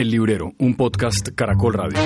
El Librero, un podcast Caracol Radio.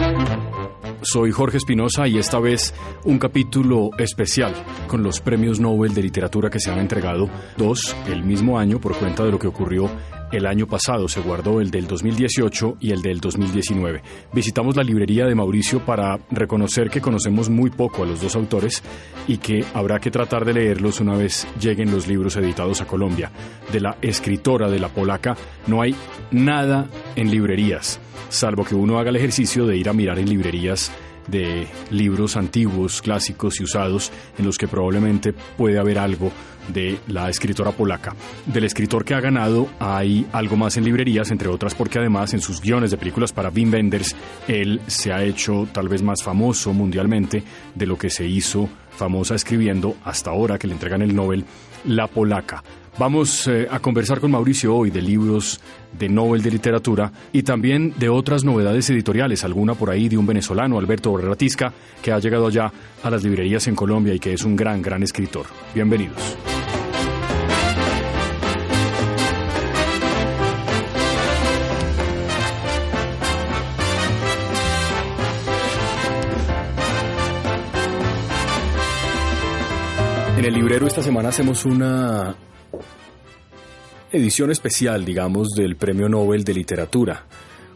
Soy Jorge Espinosa y esta vez un capítulo especial con los premios Nobel de Literatura que se han entregado, dos el mismo año por cuenta de lo que ocurrió el año pasado. Se guardó el del 2018 y el del 2019. Visitamos la librería de Mauricio para reconocer que conocemos muy poco a los dos autores y que habrá que tratar de leerlos una vez lleguen los libros editados a Colombia. De la escritora, de la polaca, no hay nada en librerías, salvo que uno haga el ejercicio de ir a mirar en librerías de libros antiguos, clásicos y usados en los que probablemente puede haber algo de la escritora polaca. Del escritor que ha ganado hay algo más en librerías, entre otras porque además en sus guiones de películas para Wim Wenders, él se ha hecho tal vez más famoso mundialmente de lo que se hizo famosa escribiendo hasta ahora que le entregan el Nobel, La Polaca. Vamos eh, a conversar con Mauricio hoy de libros de Nobel de Literatura y también de otras novedades editoriales, alguna por ahí de un venezolano, Alberto Borratisca, que ha llegado ya a las librerías en Colombia y que es un gran, gran escritor. Bienvenidos. En el librero esta semana hacemos una edición especial, digamos, del Premio Nobel de Literatura,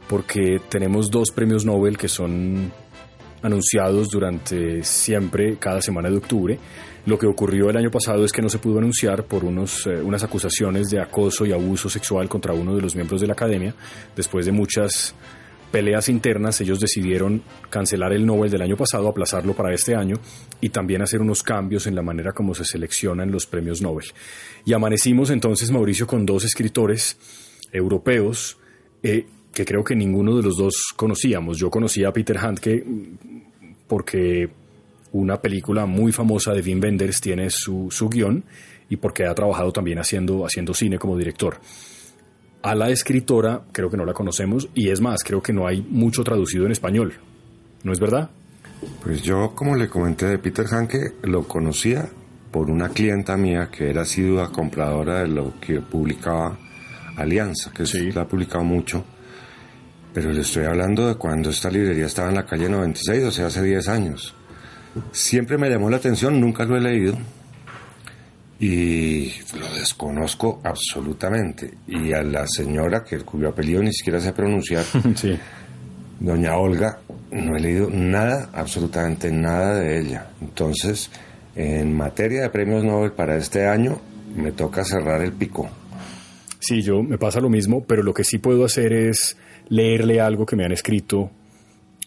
porque tenemos dos premios Nobel que son anunciados durante siempre, cada semana de octubre. Lo que ocurrió el año pasado es que no se pudo anunciar por unos, eh, unas acusaciones de acoso y abuso sexual contra uno de los miembros de la academia, después de muchas peleas internas, ellos decidieron cancelar el Nobel del año pasado, aplazarlo para este año y también hacer unos cambios en la manera como se seleccionan los premios Nobel. Y amanecimos entonces, Mauricio, con dos escritores europeos eh, que creo que ninguno de los dos conocíamos. Yo conocía a Peter Handke porque una película muy famosa de Wim Wenders tiene su, su guion y porque ha trabajado también haciendo, haciendo cine como director. A la escritora creo que no la conocemos y es más, creo que no hay mucho traducido en español. ¿No es verdad? Pues yo, como le comenté de Peter Hanke, lo conocía por una clienta mía que era asidua compradora de lo que publicaba Alianza, que sí la ha publicado mucho. Pero le estoy hablando de cuando esta librería estaba en la calle 96, o sea, hace 10 años. Siempre me llamó la atención, nunca lo he leído y lo desconozco absolutamente. Y a la señora, que cuyo apellido ni siquiera sé pronunciar, doña Olga, no he leído nada, absolutamente nada de ella. Entonces, en materia de premios Nobel para este año, me toca cerrar el pico. Sí, yo me pasa lo mismo, pero lo que sí puedo hacer es leerle algo que me han escrito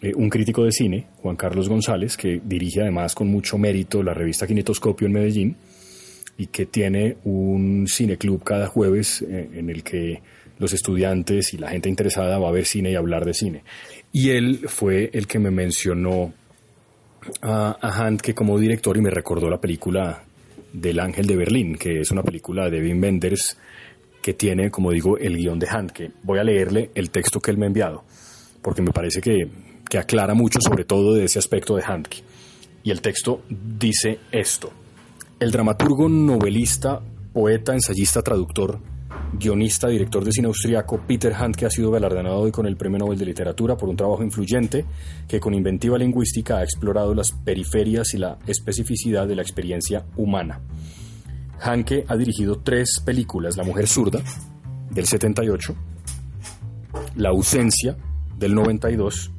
eh, un crítico de cine, Juan Carlos González, que dirige además con mucho mérito la revista Kinetoscopio en Medellín y que tiene un cineclub cada jueves eh, en el que los estudiantes y la gente interesada va a ver cine y hablar de cine. Y él fue el que me mencionó a, a que como director y me recordó la película del Ángel de Berlín, que es una película de Wim Wenders que tiene, como digo, el guion de que Voy a leerle el texto que él me ha enviado, porque me parece que, que aclara mucho sobre todo de ese aspecto de Handke. Y el texto dice esto. El dramaturgo, novelista, poeta, ensayista, traductor, guionista, director de cine austriaco Peter Handke ha sido galardonado hoy con el Premio Nobel de Literatura por un trabajo influyente que con inventiva lingüística ha explorado las periferias y la especificidad de la experiencia humana. Handke ha dirigido tres películas, La mujer zurda, del 78, La ausencia, del 92,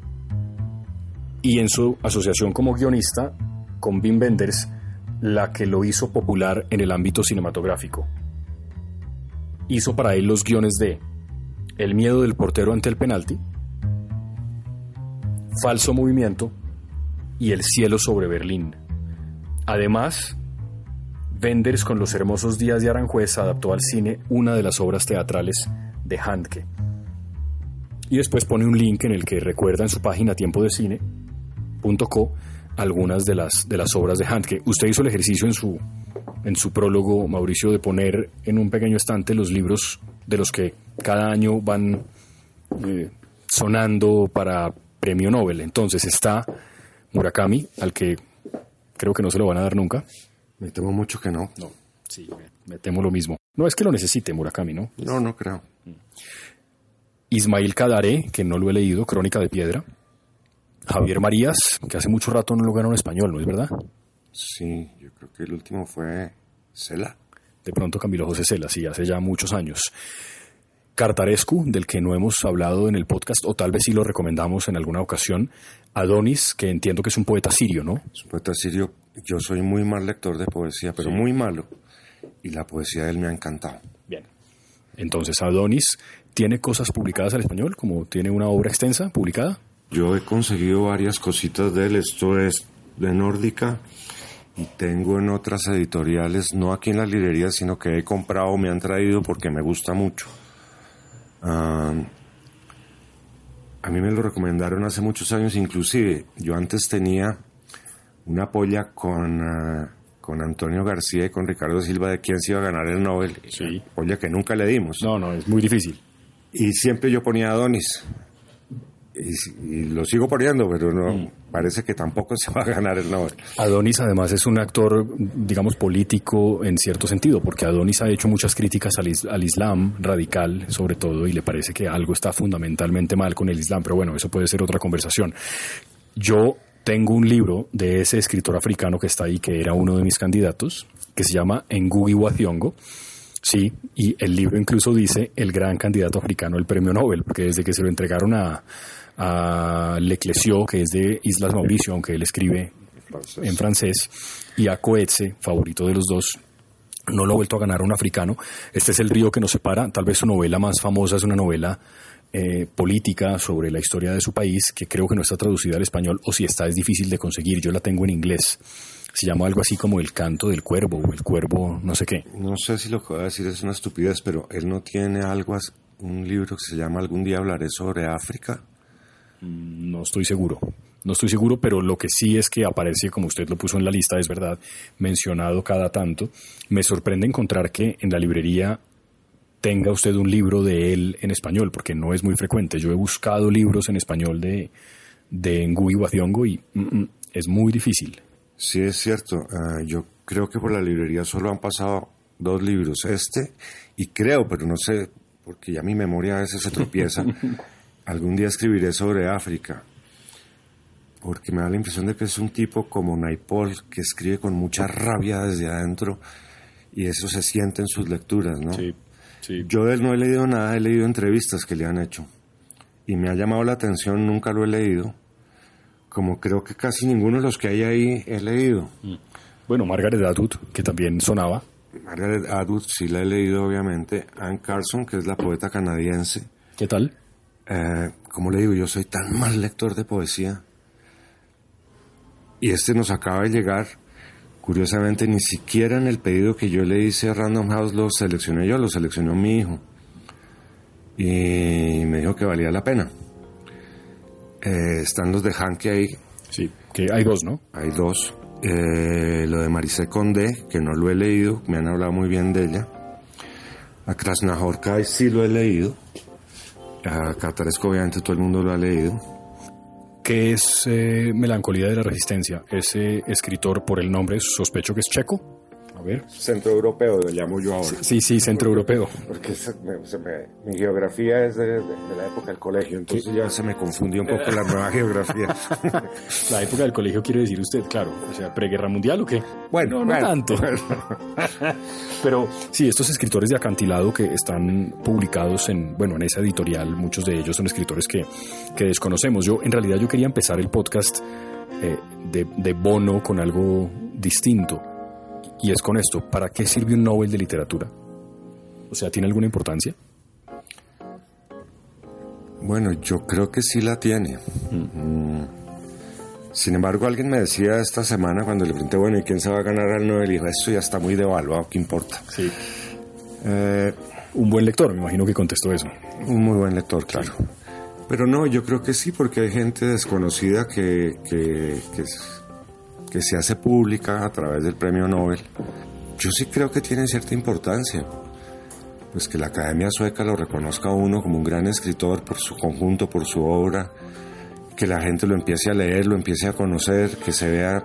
y en su asociación como guionista con Wim Wenders, la que lo hizo popular en el ámbito cinematográfico. Hizo para él los guiones de El miedo del portero ante el penalti, Falso movimiento y El cielo sobre Berlín. Además, Wenders con los hermosos días de Aranjuez adaptó al cine una de las obras teatrales de Handke. Y después pone un link en el que recuerda en su página tiempo algunas de las, de las obras de Handke. Usted hizo el ejercicio en su, en su prólogo, Mauricio, de poner en un pequeño estante los libros de los que cada año van eh, sonando para premio Nobel. Entonces está Murakami, al que creo que no se lo van a dar nunca. Me temo mucho que no. No, sí, me, temo lo mismo. No es que lo necesite Murakami, ¿no? No, no creo. Ismail Cadaré, que no lo he leído, Crónica de Piedra. Javier Marías, que hace mucho rato no lo ganó en español, ¿no es verdad? Sí, yo creo que el último fue Cela. De pronto Camilo José Cela, sí, hace ya muchos años. Cartarescu, del que no hemos hablado en el podcast, o tal vez sí lo recomendamos en alguna ocasión. Adonis, que entiendo que es un poeta sirio, ¿no? Es un poeta sirio. Yo soy muy mal lector de poesía, pero muy malo. Y la poesía de él me ha encantado. Bien. Entonces, Adonis tiene cosas publicadas al español, como tiene una obra extensa publicada. Yo he conseguido varias cositas de él. Esto es de Nórdica y tengo en otras editoriales, no aquí en la librería, sino que he comprado, me han traído porque me gusta mucho. a mí me lo recomendaron hace muchos años, inclusive yo antes tenía una polla con, ah, con Antonio García y con Ricardo Silva de quién se iba a ganar el Nobel. Sí. Polla que nunca le dimos. No, no, es muy difícil. Y siempre yo ponía a Adonis y, lo sigo poniendo, pero no mm. parece que tampoco se va a ganar el Nobel. Adonis además es un actor, digamos, político en cierto sentido, porque Adonis ha hecho muchas críticas al, al, Islam radical, sobre todo, y le parece que algo está fundamentalmente mal con el Islam, pero bueno, eso puede ser otra conversación. Yo tengo un libro de ese escritor africano que está ahí, que era uno de mis candidatos, que se llama Ngugi wa Sí, y el libro incluso dice el gran candidato africano al premio Nobel, porque desde que se lo entregaron a, a Leclesio, que es de Islas Mauricio, aunque él escribe en francés, y a Coetze, favorito de los dos, no lo ha vuelto a ganar un africano. Este es el río que nos separa. Tal vez su novela más famosa es una novela eh, política sobre la historia de su país, que creo que no está traducida al español, o si está es difícil de conseguir. Yo la tengo en inglés. Se llama algo así como El canto del cuervo o El cuervo no sé qué. No sé si lo que voy a decir es una estupidez, pero él no tiene algo, un libro que se llama Algún día hablaré sobre África. No estoy seguro. No estoy seguro, pero lo que sí es que aparece, como usted lo puso en la lista, es verdad, mencionado cada tanto. Me sorprende encontrar que en la librería tenga usted un libro de él en español, porque no es muy frecuente. Yo he buscado libros en español de, de Ngui Wathiongo y mm, mm, es muy difícil. Sí, es cierto. Ah, yo creo que por la librería solo han pasado dos libros, este y creo, pero no sé, porque ya mi memoria a veces se tropieza. Algún día escribiré sobre África, porque me da la impresión de que es un tipo como Naipol, que escribe con mucha rabia desde adentro y eso se siente en sus lecturas, ¿no? Sí, sí. Yo de él no he leído nada, he leído entrevistas que le han hecho y me ha llamado la atención, nunca lo he leído, como creo que casi ninguno de los que hay ahí he leído. Mm. Bueno, Margaret Atwood, que también sonaba. Margaret Atwood sí la he leído, obviamente. Anne Carson, que es la poeta canadiense. ¿Qué tal? Eh, como le digo, yo soy tan mal lector de poesía. Y este nos acaba de llegar. Curiosamente, ni siquiera en el pedido que yo le hice a Random House lo seleccioné yo, lo seleccionó mi hijo. Y me dijo que valía la pena. Eh, están los de Hanke ahí. Sí, que hay dos, ¿no? Hay dos. Eh, lo de Maricé Condé, que no lo he leído, me han hablado muy bien de ella. A Krasnahorkai sí lo he leído. A Cataresco obviamente todo el mundo lo ha leído. ¿Qué es eh, Melancolía de la Resistencia? Ese escritor, por el nombre, sospecho que es checo. A ver. Centro europeo, lo llamo yo ahora. Sí, sí, centro europeo. Porque mi geografía es de, la época del colegio, entonces ya se me confundió un poco la nueva geografía. la época del colegio quiere decir usted, claro, o sea, preguerra mundial o qué? Bueno, no, tanto. Pero sí, estos escritores de acantilado que están publicados en, bueno, en esa editorial, muchos de ellos son escritores que, que desconocemos. Yo, en realidad, yo quería empezar el podcast eh, de, de Bono con algo distinto y es con esto, ¿para qué sirve un Nobel de literatura? O sea, ¿tiene alguna importancia? Bueno, yo creo que sí la tiene. Mm. Sin embargo, alguien me decía esta semana cuando le pregunté, bueno, ¿y quién se va a ganar al Nobel? Y dijo, eso ya está muy devaluado, ¿qué importa? Sí. Eh, un buen lector, me imagino que contestó eso. Un muy buen lector, claro. Pero no, yo creo que sí, porque hay gente desconocida que, que, que, que se hace pública a través del premio Nobel, yo sí creo que tiene cierta importancia. Pues que la Academia Sueca lo reconozca a uno como un gran escritor por su conjunto, por su obra, que la gente lo empiece a leer, lo empiece a conocer, que se vea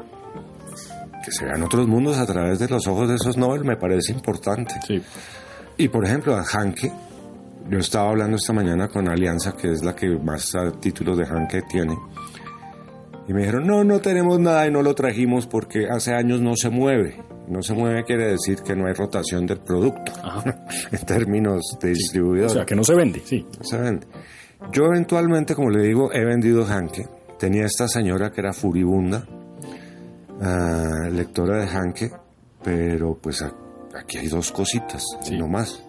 que se vean otros mundos a través de los ojos de esos Nobel me parece importante. Sí. Y por ejemplo a Hanke, yo estaba hablando esta mañana con Alianza, que es la que más títulos de Hanke tiene. Y me dijeron, no, no tenemos nada y no lo trajimos porque hace años no se mueve. No se mueve quiere decir que no hay rotación del producto en términos de distribuidor. O sea, que no se vende, sí. No se vende. Yo eventualmente, como le digo, he vendido Hanke. Tenía esta señora que era furibunda, ah, lectora de Hanke, pero pues aquí hay dos cositas, no más.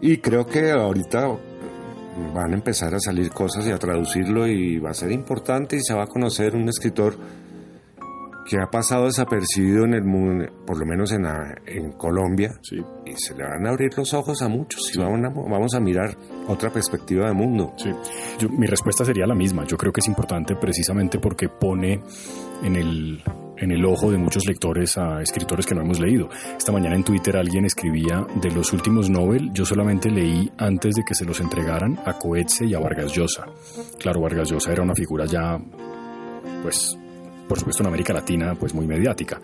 Y creo que ahorita van a empezar a salir cosas y a traducirlo y va a ser importante y se va a conocer un escritor que ha pasado desapercibido en el mundo, por lo menos en, en Colombia, y se le van a abrir los ojos a muchos y vamos, a, vamos a mirar otra perspectiva de mundo. Sí. mi respuesta sería la misma. Yo creo que es importante precisamente porque pone en el, en el ojo de muchos lectores a escritores que no hemos leído. Esta mañana en Twitter alguien escribía de los últimos Nobel, yo solamente leí antes de que se los entregaran a Coetze y a Vargas Llosa. Claro, Vargas Llosa era una figura ya, pues, por supuesto en América Latina, pues muy mediática.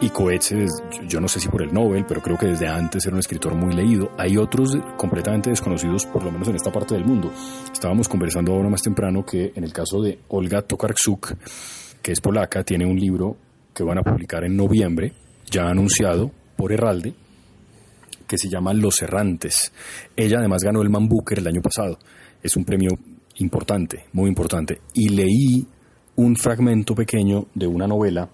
Y Coetze, yo no sé si por el Nobel, pero creo que desde antes era un escritor muy leído. Hay otros completamente desconocidos, por lo menos en esta parte del mundo. Estábamos conversando ahora más temprano que en el caso de Olga Tokarczuk, que es polaca, tiene un libro que van a publicar en noviembre, ya anunciado por Herralde, que se llama Los Errantes. Ella además ganó el Man Booker el año pasado. Es un premio importante, muy importante. Y leí un fragmento pequeño de una novela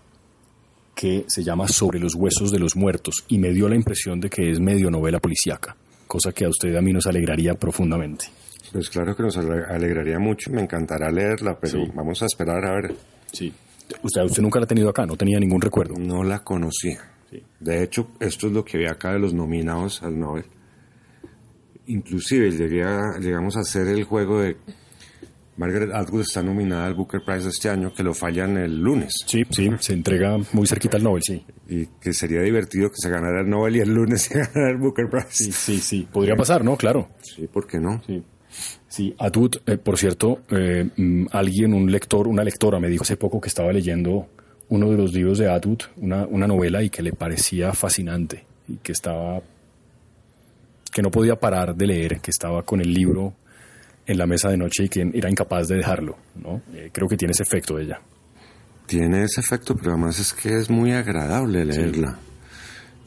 que se llama Sobre los huesos de los muertos y me dio la impresión de que es medio novela policíaca, cosa que a usted y a mí nos alegraría profundamente. Pues claro que nos alegraría mucho, me encantará leerla, pero vamos a esperar a ver Sí. Usted, usted nunca la ha tenido acá, no tenía ningún recuerdo. No la conocía. De hecho, esto es lo que ve acá de los nominados al Nobel. Inclusive llegamos a hacer el juego de Margaret Atwood está nominada al Booker Prize este año, que lo fallan el lunes. Sí, sí, se entrega muy cerquita al Nobel, sí. Y que sería divertido que se ganara el Nobel y el lunes se ganara el Booker Prize. Sí, sí, sí. Podría pasar, ¿no? Claro. Sí, ¿por qué no? Sí. Sí, Atwood, eh, por cierto, eh, mm, alguien, un lector, una lectora me dijo hace poco que estaba leyendo uno de los libros de Atwood, una, una novela, y que le parecía fascinante y que estaba, que no podía parar de leer, que estaba con el libro en la mesa de noche y que era incapaz de dejarlo, ¿no? Eh, creo que tiene ese efecto ella. Tiene ese efecto, pero además es que es muy agradable leerla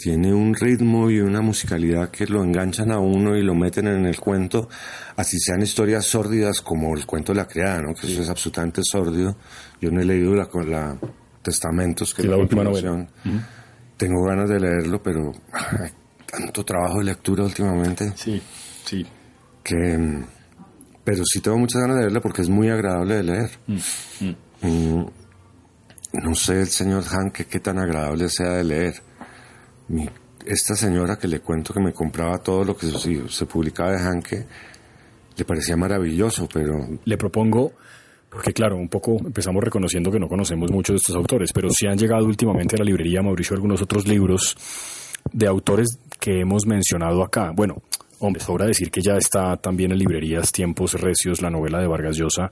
tiene un ritmo y una musicalidad que lo enganchan a uno y lo meten en el cuento, así sean historias sórdidas como el cuento de la criada, ¿no? que eso es absolutamente sórdido. Yo no he leído la, la Testamentos, que es la, última novela. Tengo ganas de leerlo, pero hay tanto trabajo de lectura últimamente. Sí, sí. Que, pero sí tengo muchas ganas de leerlo porque es muy agradable de leer. Mm, no sé el señor Hanke qué tan agradable sea de leer esta señora que le cuento que me compraba todo lo que se, publicaba de Hanke, le parecía maravilloso, pero... Le propongo, porque claro, un poco empezamos reconociendo que no conocemos muchos de estos autores, pero sí han llegado últimamente a la librería, Mauricio, algunos otros libros de autores que hemos mencionado acá. Bueno, hombre, sobra decir que ya está también en librerías Tiempos Recios, la novela de Vargas Llosa,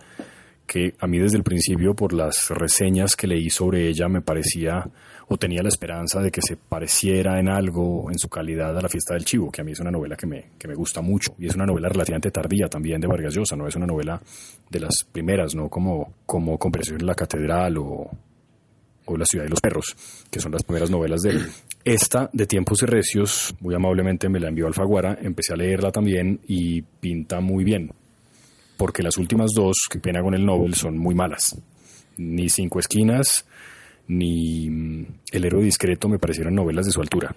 que a mí desde el principio, por las reseñas que leí sobre ella, me parecía o tenía la esperanza de que se pareciera en algo, en su calidad, a La fiesta del chivo, que a mí es una novela que me, que me gusta mucho. Y es una novela relativamente tardía también de Vargas Llosa, no es una novela de las primeras, ¿no? Como, como Compresión en la Catedral o, o La ciudad de los perros, que son las primeras novelas de él. Esta, de Tiempos y Recios, muy amablemente me la envió Alfaguara, empecé a leerla también y pinta muy bien, porque las últimas dos, que pena con el Nobel, son muy malas. Ni Cinco Esquinas ni mm, El héroe discreto me parecieron novelas de su altura.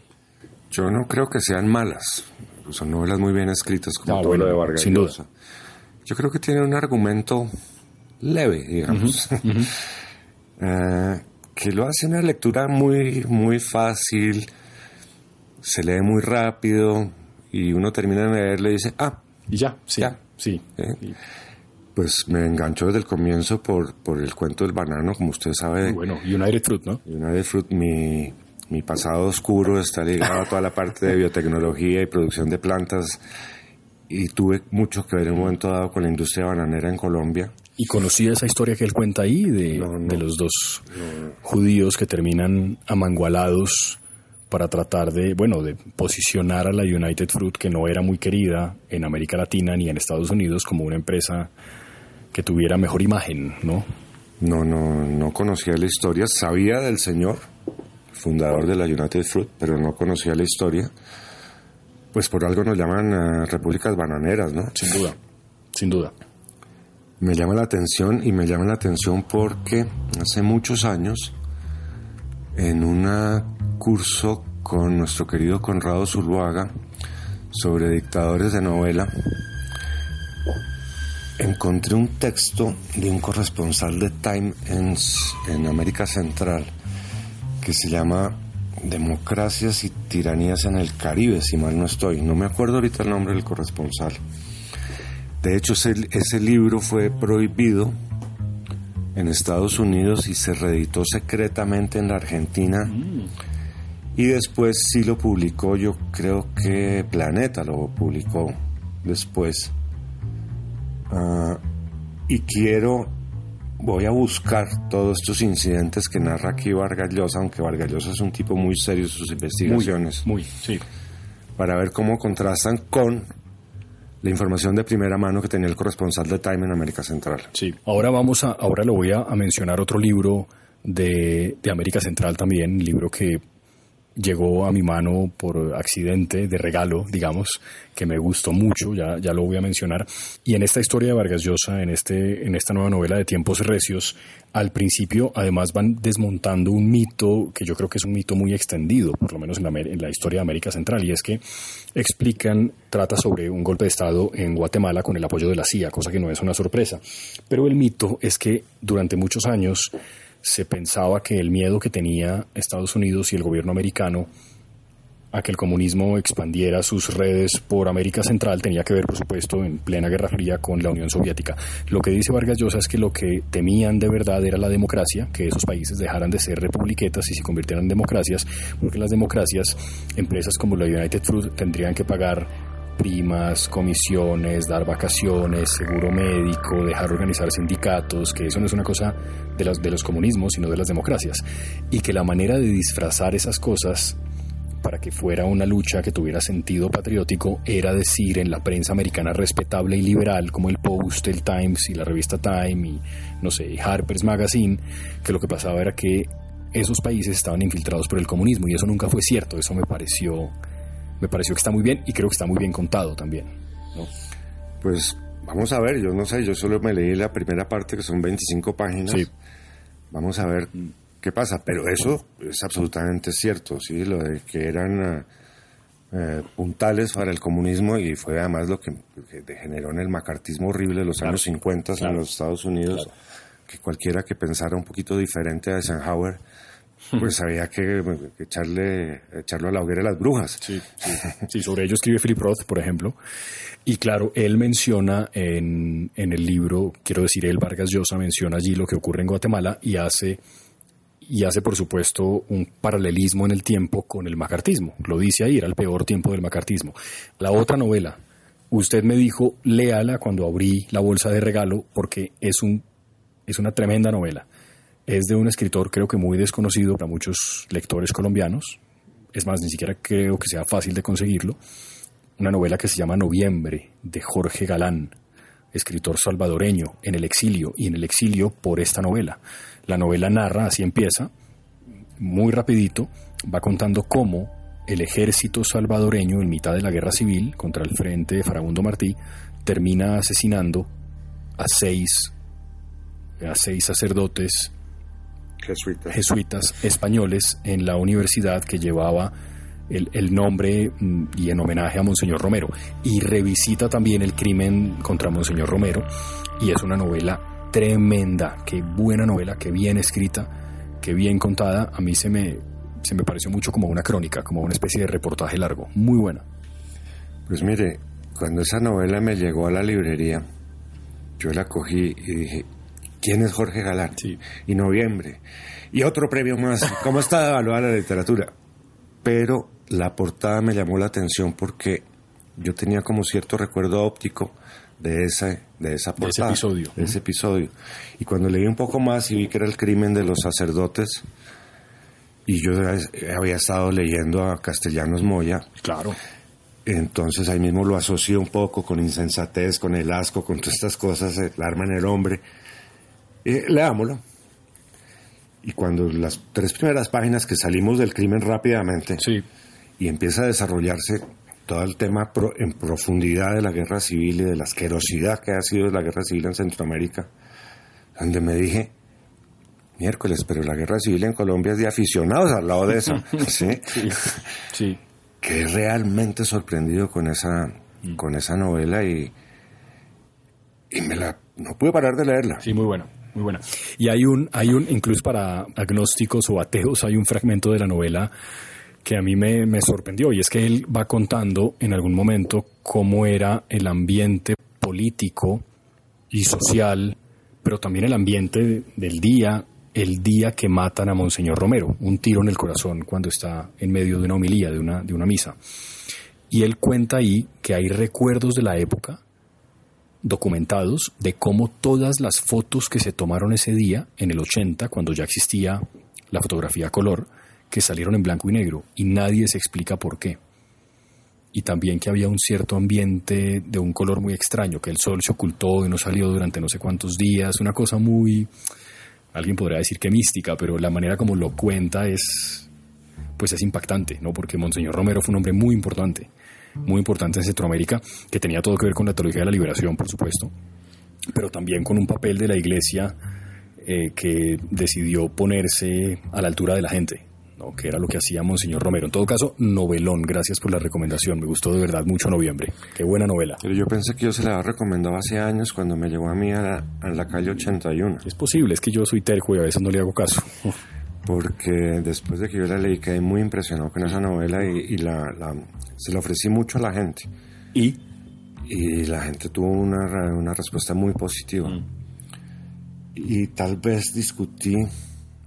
Yo no creo que sean malas. Son novelas muy bien escritas, como ah, todo lo de Vargas. Sin duda. Yo creo que tiene un argumento leve, digamos. Eh, que lo hace una lectura muy, muy fácil, se lee muy rápido y uno termina de leerlo y dice, ah, y ya, sí, ya. Sí. ¿Eh? pues me enganchó desde el comienzo por, por el cuento del banano, como usted sabe. Bueno, United Fruit, ¿no? United Fruit, mi, mi pasado oscuro está ligado a toda la parte de biotecnología y producción de plantas y tuve mucho que ver en un momento dado con la industria bananera en Colombia. ¿Y conocía esa historia que él cuenta ahí de, de los dos judíos que terminan amangualados para tratar de, bueno, de posicionar a la United Fruit, que no era muy querida en América Latina ni en Estados Unidos, como una empresa que tuviera mejor imagen, ¿no? No, no, no conocía la historia. Sabía del señor, fundador de la United Fruit, pero no conocía la historia. Pues por algo nos llaman eh, repúblicas bananeras, ¿no? Sin duda, sin duda. Me llama la atención y me llama la atención porque hace muchos años, en un curso con nuestro querido Conrado Zuluaga sobre dictadores de novela, encontré un texto de un corresponsal de Time en, en América Central que se llama Democracias y Tiranías en el Caribe, si mal no estoy. No me acuerdo ahorita el nombre del corresponsal. De hecho, ese, ese libro fue prohibido en Estados Unidos y se reeditó secretamente en la Argentina. Mm. Y después sí lo publicó, yo creo que Planeta lo publicó después. Ah, y quiero, voy a buscar todos estos incidentes que narra aquí Vargas Llosa, aunque Vargas Llosa es un tipo muy serio en sus investigaciones. Muy, sí. Para ver cómo contrastan con la información de primera mano que tenía el corresponsal de Time en América Central. Sí, ahora vamos a, ahora lo voy a, a mencionar otro libro de, de, América Central también, libro que llegó a mi mano por accidente, de regalo, digamos, que me gustó mucho, ya, ya lo voy a mencionar. Y en esta historia de Vargas Llosa, en, este, en esta nueva novela de Tiempos Recios, al principio además van desmontando un mito que yo creo que es un mito muy extendido, por lo menos en la, en la historia de América Central, y es que explican, trata sobre un golpe de Estado en Guatemala con el apoyo de la CIA, cosa que no es una sorpresa. Pero el mito es que durante muchos años, se pensaba que el miedo que tenía Estados Unidos y el gobierno americano a que el comunismo expandiera sus redes por América Central tenía que ver, por supuesto, en plena Guerra Fría con la Unión Soviética. Lo que dice Vargas Llosa es que lo que temían de verdad era la democracia, que esos países dejaran de ser republiquetas y se convirtieran en democracias, porque las democracias, empresas como la United Fruit tendrían que pagar primas, comisiones, dar vacaciones, seguro médico, dejar organizar sindicatos, que eso no es una cosa de los, de los comunismos, sino de las democracias. Y que la manera de disfrazar esas cosas para que fuera una lucha que tuviera sentido patriótico era decir en la prensa americana respetable y liberal como el Post, el Times y la revista Time y no sé, Harper's Magazine, que lo que pasaba era que esos países estaban infiltrados por el comunismo y eso nunca fue cierto, eso me pareció me pareció que está muy bien y creo que está muy bien contado también. Pues vamos a ver, yo no sé, yo solo me leí la primera parte que son 25 páginas. Sí. Vamos a ver qué pasa, pero eso es absolutamente cierto, sí, lo de que eran eh, puntales para el comunismo y fue además lo que, degeneró en el macartismo horrible de los años 50 en los Estados Unidos, que cualquiera que pensara un poquito diferente a Eisenhower pues había que, echarle, echarlo a la hoguera de las brujas. Sí, sí, sobre ello escribe Philip Roth, por ejemplo. Y claro, él menciona en, en el libro, quiero decir, él Vargas Llosa menciona allí lo que ocurre en Guatemala y hace y hace por supuesto un paralelismo en el tiempo con el macartismo. Lo dice ahí, era el peor tiempo del macartismo. La otra novela, usted me dijo, léala cuando abrí la bolsa de regalo porque es, un, es una tremenda novela. Es de un escritor creo que muy desconocido para muchos lectores colombianos. Es más, ni siquiera creo que sea fácil de conseguirlo. Una novela que se llama Noviembre, de Jorge Galán, escritor salvadoreño, en el exilio, y en el exilio por esta novela. La novela narra, así empieza, muy rapidito, va contando cómo el ejército salvadoreño en mitad de la guerra civil contra el frente de Farabundo Martí termina asesinando a seis, a seis sacerdotes jesuitas. españoles en la universidad que llevaba el, nombre mm, y en homenaje a Monseñor Romero. Y revisita también el crimen contra Monseñor Romero. Y es una novela tremenda, qué buena novela, qué bien escrita, qué bien contada. A mí se me, se me pareció mucho como una crónica, como una especie de reportaje largo. Muy buena. Pues mire, cuando esa novela me llegó a la librería, yo la cogí y dije, ¿Quién es Jorge Galán? Sí. Y noviembre. Y otro premio más. ¿Cómo está evaluada la literatura? Pero la portada me llamó la atención porque yo tenía como cierto recuerdo óptico de esa, de esa portada. De ese episodio. De ese episodio. Y cuando leí un poco más y vi que era el crimen de los sacerdotes, y yo había estado leyendo a Castellanos Moya. Claro. Entonces ahí mismo lo asocio un poco con insensatez, con el asco, con todas estas cosas, el arma en el hombre. Eh, leámoslo. Y cuando las tres primeras páginas que salimos del crimen rápidamente sí. y empieza a desarrollarse todo el tema en profundidad de la guerra civil y de la asquerosidad que ha sido la guerra civil en Centroamérica, donde me dije, miércoles, pero la guerra civil en Colombia es de aficionados al lado de eso. ¿sí? Sí, sí. Quedé realmente sorprendido con esa, Mm. con esa novela y, y me la, no pude parar de leerla. Sí, muy buena, muy buena. Y hay un, hay un, incluso para agnósticos o ateos, hay un fragmento de la novela que a mí me, me sorprendió y es que él va contando en algún momento cómo era el ambiente político y social, pero también el ambiente del día, el día que matan a Monseñor Romero, un tiro en el corazón cuando está en medio de una homilía, de una, de una misa. Y él cuenta ahí que hay recuerdos de la época documentados de cómo todas las fotos que se tomaron ese día, en el 80, cuando ya existía la fotografía color, que salieron en blanco y negro, y nadie se explica por qué. Y también que había un cierto ambiente de un color muy extraño, que el sol se ocultó y no salió durante no sé cuántos días, una cosa muy, alguien podría decir que mística, pero la manera como lo cuenta es, pues es impactante, ¿no? Porque Monseñor Romero fue un hombre muy importante, muy importante en Centroamérica, que tenía todo que ver con la teología de la liberación, por supuesto, pero también con un papel de la iglesia eh, que decidió ponerse a la altura de la gente, ¿no? que era lo que hacía Monseñor Romero. En todo caso, novelón, gracias por la recomendación, me gustó de verdad mucho Noviembre, qué buena novela. Pero yo pensé que yo se la había recomendado hace años cuando me llegó a mí a la, a la calle 81. Es posible, es que yo soy terco y a veces no le hago caso. Porque después de que yo la leí quedé muy impresionado con esa novela y, y la, la, se la ofrecí mucho a la gente. ¿Y? Y la gente tuvo una, una respuesta muy positiva. Mm. Y tal vez discutí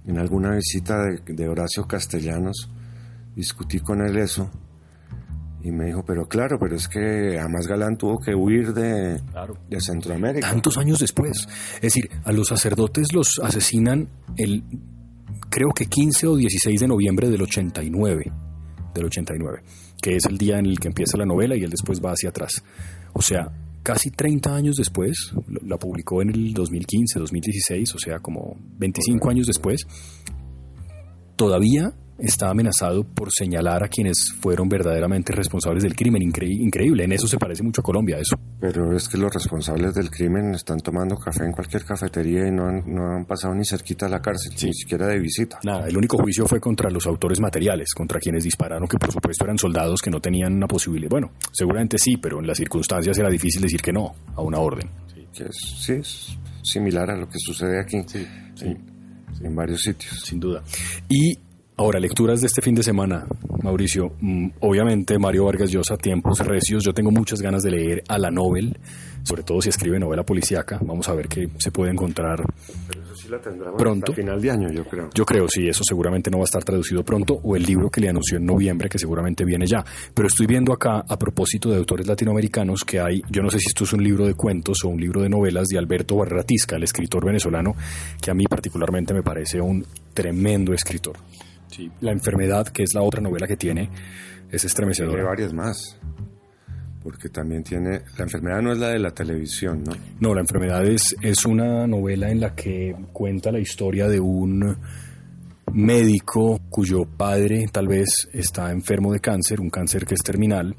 en alguna visita de, de, Horacio Castellanos, discutí con él eso. Y me dijo, pero claro, pero es que Amas Galán tuvo que huir de, claro. de Centroamérica. Tantos años después. Es decir, a los sacerdotes los asesinan el, creo que 15 o 16 de noviembre del 89. Del 89. Que es el día en el que empieza la novela y él después va hacia atrás. O sea, casi 30 años después, la publicó en el 2015, 2016, o sea, como 25 años después, todavía está amenazado por señalar a quienes fueron verdaderamente responsables del crimen. Incre increíble, en eso se parece mucho a Colombia, eso. Pero es que los responsables del crimen están tomando café en cualquier cafetería y no han, no han pasado ni cerquita a la cárcel, sí. ni siquiera de visita. Nada, el único juicio fue contra los autores materiales, contra quienes dispararon, que por supuesto eran soldados que no tenían una posibilidad. Bueno, seguramente sí, pero en las circunstancias era difícil decir que no a una orden. Sí, que es, sí, es similar a lo que sucede aquí. Sí, sí. En, en varios sitios. Sin duda. Y Ahora, lecturas de este fin de semana, Mauricio. Mm, obviamente, Mario Vargas Llosa, Tiempos Recios. Yo tengo muchas ganas de leer a la Nobel, sobre todo si escribe novela policíaca. Vamos a ver qué se puede encontrar Pero eso sí la tendrá pronto. A final de año, yo creo. Yo creo, sí, eso seguramente no va a estar traducido pronto, o el libro que le anunció en noviembre, que seguramente viene ya. Pero estoy viendo acá, a propósito de autores latinoamericanos, que hay, yo no sé si esto es un libro de cuentos o un libro de novelas de Alberto Barratisca, el escritor venezolano, que a mí particularmente me parece un tremendo escritor. Sí. La enfermedad, que es la otra novela que tiene, es estremecedora. Tiene varias más. Porque también tiene. La enfermedad no es la de la televisión, ¿no? No, la enfermedad es, es una novela en la que cuenta la historia de un médico cuyo padre tal vez está enfermo de cáncer, un cáncer que es terminal,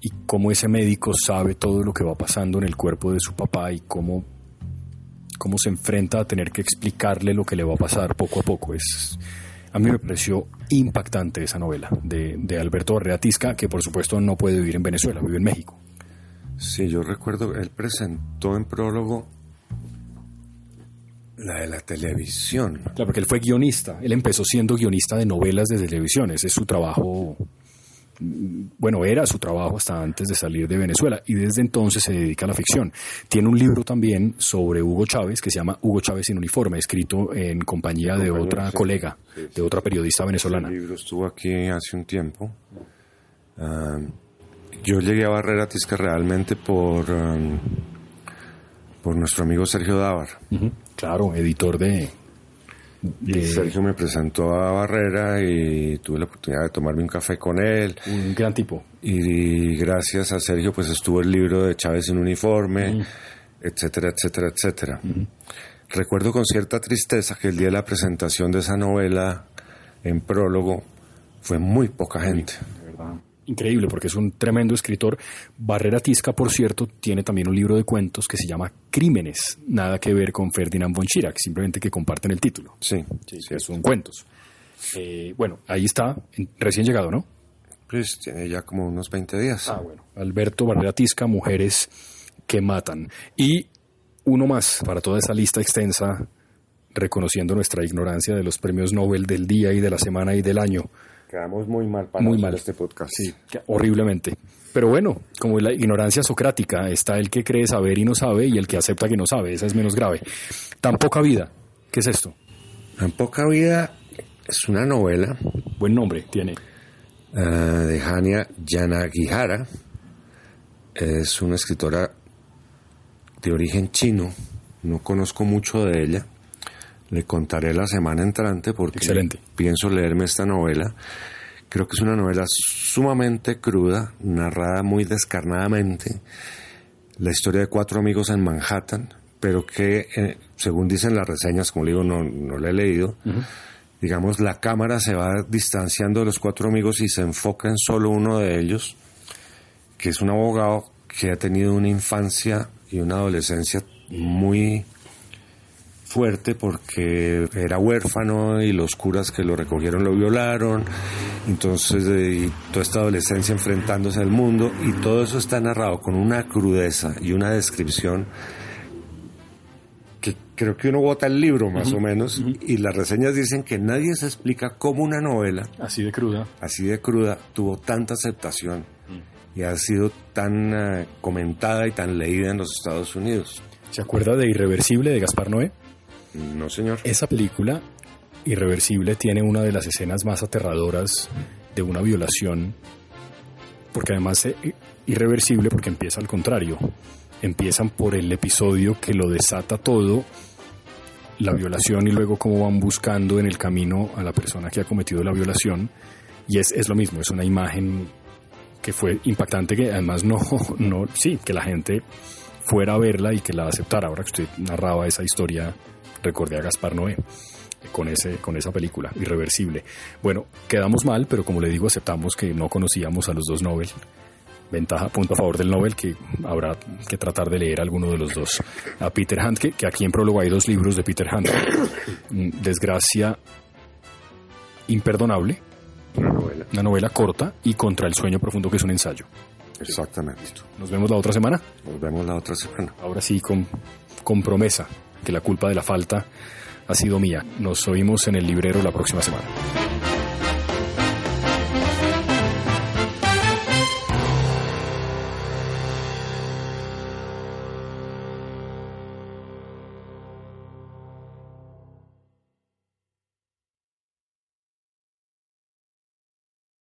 y cómo ese médico sabe todo lo que va pasando en el cuerpo de su papá y cómo, cómo se enfrenta a tener que explicarle lo que le va a pasar poco a poco. Es, a mí me pareció impactante esa novela de, de Alberto Arreatisca, que por supuesto no puede vivir en Venezuela, vive en México. Sí, yo recuerdo, él presentó en prólogo la de la televisión. Claro, porque él fue guionista, él empezó siendo guionista de novelas de televisión, ese es su trabajo, bueno, era su trabajo hasta antes de salir de Venezuela y desde entonces se dedica a la ficción. Tiene un libro también sobre Hugo Chávez que se llama Hugo Chávez sin uniforme, escrito en compañía de otra sí, colega, sí, sí. de otra periodista venezolana. El libro estuvo aquí hace un tiempo. Uh, yo llegué a Barrera Tisca realmente por, um, por nuestro amigo Sergio Dávar. Uh -huh. Claro, editor de, Sergio me presentó a Barrera y tuve la oportunidad de tomarme un café con él. Un gran tipo. Y gracias a Sergio pues estuvo el libro de Chávez en uniforme, etcétera, etcétera, etcétera. Recuerdo con cierta tristeza que el día de la presentación de esa novela en prólogo fue muy poca gente increíble porque es un tremendo escritor. Barrera Tisca, por cierto, tiene también un libro de cuentos que se llama Crímenes, nada que ver con Ferdinand von Schirach, simplemente que comparten el título. Sí, sí, son cuentos. Eh, bueno, ahí está, recién llegado, ¿no? Pues tiene ya como unos 20 días. Ah, bueno. Alberto Barrera Tisca, Mujeres que Matan. Y uno más para toda esa lista extensa, reconociendo nuestra ignorancia de los premios Nobel del día y de la semana y del año. Quedamos muy mal para muy mal. este podcast. Sí, horriblemente. Pero bueno, como la ignorancia socrática, está el que cree saber y no sabe y el que acepta que no sabe. Esa es menos grave. Tan poca vida. ¿Qué es esto? Tan poca vida es una novela. Buen nombre tiene. Uh, de Hania Yanagihara. Es una escritora de origen chino. No conozco mucho de ella. Le contaré la semana entrante porque pienso leerme esta novela. Creo que es una novela sumamente cruda, narrada muy descarnadamente. La historia de cuatro amigos en Manhattan, pero que, eh, según dicen las reseñas, como digo, no, no la he leído, digamos, la cámara se va distanciando de los cuatro amigos y se enfoca en solo uno de ellos, que es un abogado que ha tenido una infancia y una adolescencia muy fuerte porque era huérfano y los curas que lo recogieron lo violaron, entonces y toda esta adolescencia enfrentándose al mundo y todo eso está narrado con una crudeza y una descripción que creo que uno vota el libro más o menos y las reseñas dicen que nadie se explica cómo una novela así de cruda así de cruda tuvo tanta aceptación mm. y ha sido tan eh, comentada y tan leída en los Estados Unidos. ¿Se acuerda de Irreversible de Gaspar Noé? No, señor. Esa película, Irreversible, tiene una de las escenas más aterradoras de una violación, porque además es irreversible porque empieza al contrario. Empiezan por el episodio que lo desata todo, la violación y luego cómo van buscando en el camino a la persona que ha cometido la violación. Y es, es lo mismo, es una imagen que fue impactante, que además no, no, sí, que la gente fuera a verla y que la aceptara. Ahora que usted narraba esa historia recordé a Gaspar Noé con, ese, con esa película, Irreversible. Bueno, quedamos mal, pero como le digo, aceptamos que no conocíamos a los dos Nobel. Ventaja, punto a favor del Nobel, que habrá que tratar de leer alguno de los dos. A Peter Handke, que aquí en prólogo hay dos libros de Peter Handke. Mm, Desgracia imperdonable, una novela. una novela corta, y Contra el sueño profundo, que es un ensayo. Exactamente. Nos vemos la otra semana. Nos vemos la otra semana. Ahora sí, con, con promesa que la culpa de la falta ha sido mía. Nos oímos en el librero la próxima semana.